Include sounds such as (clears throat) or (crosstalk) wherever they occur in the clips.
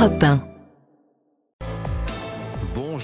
Europe 1.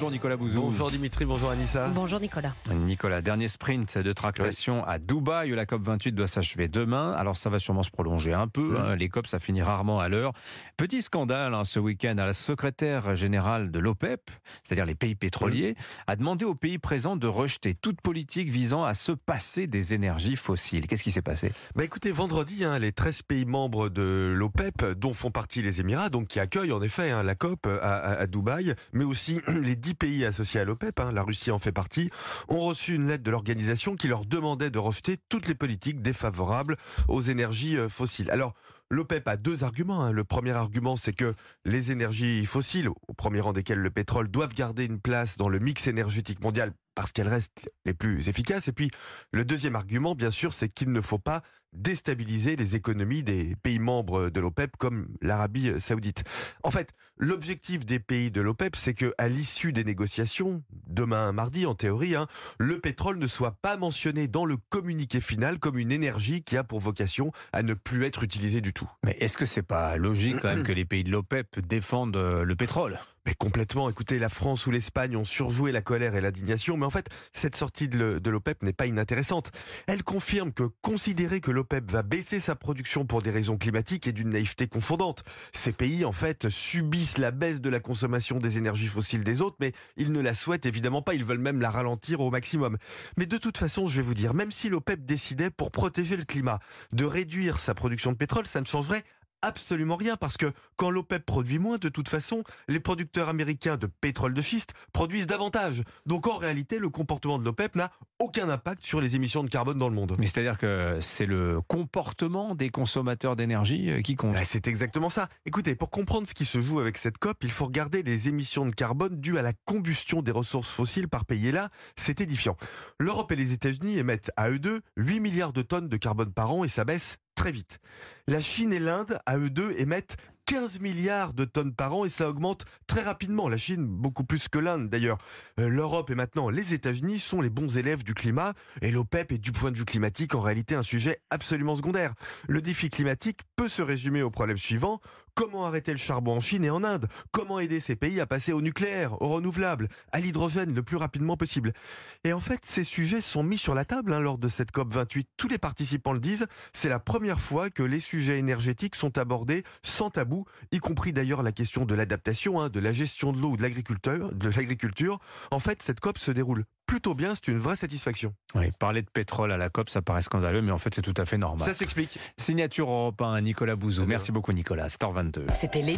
Bonjour Nicolas Bouzou. Bonjour Dimitri, bonjour Anissa. Bonjour Nicolas. Nicolas, dernier sprint de tractation à Dubaï. La COP 28 doit s'achever demain. Alors ça va sûrement se prolonger un peu. Hein. Les COP, ça finit rarement à l'heure. Petit scandale hein, ce week-end à la secrétaire générale de l'OPEP, c'est-à-dire les pays pétroliers, a demandé aux pays présents de rejeter toute politique visant à se passer des énergies fossiles. Qu'est-ce qui s'est passé? Bah écoutez, vendredi, hein, les 13 pays membres de l'OPEP, dont font partie les Émirats, donc qui accueillent en effet hein, la COP à, à- à Dubaï, mais aussi (clears throat) les 10 pays associés à l'OPEP, hein, la Russie en fait partie, ont reçu une lettre de l'organisation qui leur demandait de rejeter toutes les politiques défavorables aux énergies euh, fossiles. Alors, L'OPEP a deux arguments. hein. Le premier argument, c'est que les énergies fossiles, au premier rang desquelles le pétrole, doivent garder une place dans le mix énergétique mondial parce qu'elles restent les plus efficaces. Et puis, le deuxième argument, bien sûr, c'est qu'il ne faut pas déstabiliser les économies des pays membres de l'OPEP comme l'Arabie saoudite. En fait, l'objectif des pays de l'OPEP, c'est que à l'issue des négociations, demain mardi en théorie, hein, le pétrole ne soit pas mentionné dans le communiqué final comme une énergie qui a pour vocation à ne plus être utilisée du tout. Mais est-ce que c'est pas logique quand même que les pays de l'OPEP défendent euh, le pétrole? Complètement, écoutez, la France ou l'Espagne ont surjoué la colère et l'indignation, mais en fait, cette sortie de l'OPEP n'est pas inintéressante. Elle confirme que considérer que l'OPEP va baisser sa production pour des raisons climatiques est d'une naïveté confondante. Ces pays, en fait, subissent la baisse de la consommation des énergies fossiles des autres, mais ils ne la souhaitent évidemment pas, ils veulent même la ralentir au maximum. Mais de toute façon, je vais vous dire, même si l'OPEP décidait, pour protéger le climat, de réduire sa production de pétrole, ça ne changerait absolument rien parce que quand l'OPEP produit moins, de toute façon, les producteurs américains de pétrole de schiste produisent davantage. Donc en réalité, le comportement de l'OPEP n'a aucun impact sur les émissions de carbone dans le monde. Mais c'est-à-dire que c'est le comportement des consommateurs d'énergie euh, qui compte. Ouais, c'est exactement ça. Écoutez, pour comprendre ce qui se joue avec cette COP, il faut regarder les émissions de carbone dues à la combustion des ressources fossiles par pays. Et là, c'est édifiant. L'Europe et les États-Unis émettent à eux deux 8 milliards de tonnes de carbone par an et ça baisse très vite. La Chine et l'Inde, à eux deux, émettent 15 milliards de tonnes par an et ça augmente très rapidement. La Chine, beaucoup plus que l'Inde d'ailleurs. Euh, L'Europe et maintenant les États-Unis sont les bons élèves du climat et l'OPEP est du point de vue climatique en réalité un sujet absolument secondaire. Le défi climatique peut se résumer au problème suivant. Comment arrêter le charbon en Chine et en Inde? Comment aider ces pays à passer au nucléaire, au renouvelable, à l'hydrogène le plus rapidement possible? Et en fait, ces sujets sont mis sur la table hein, lors de cette COP 28. Tous les participants le disent. C'est la première fois que les sujets énergétiques sont abordés sans tabou, y compris d'ailleurs la question de l'adaptation, hein, de la gestion de l'eau ou de l'agriculture. En fait, cette COP se déroule plutôt bien. C'est une vraie satisfaction. Oui, parler de pétrole à la COP, ça paraît scandaleux, mais en fait c'est tout à fait normal. Ça s'explique. Signature européen, Nicolas Bouzou. Merci beaucoup Nicolas. Star 22. C'était Lady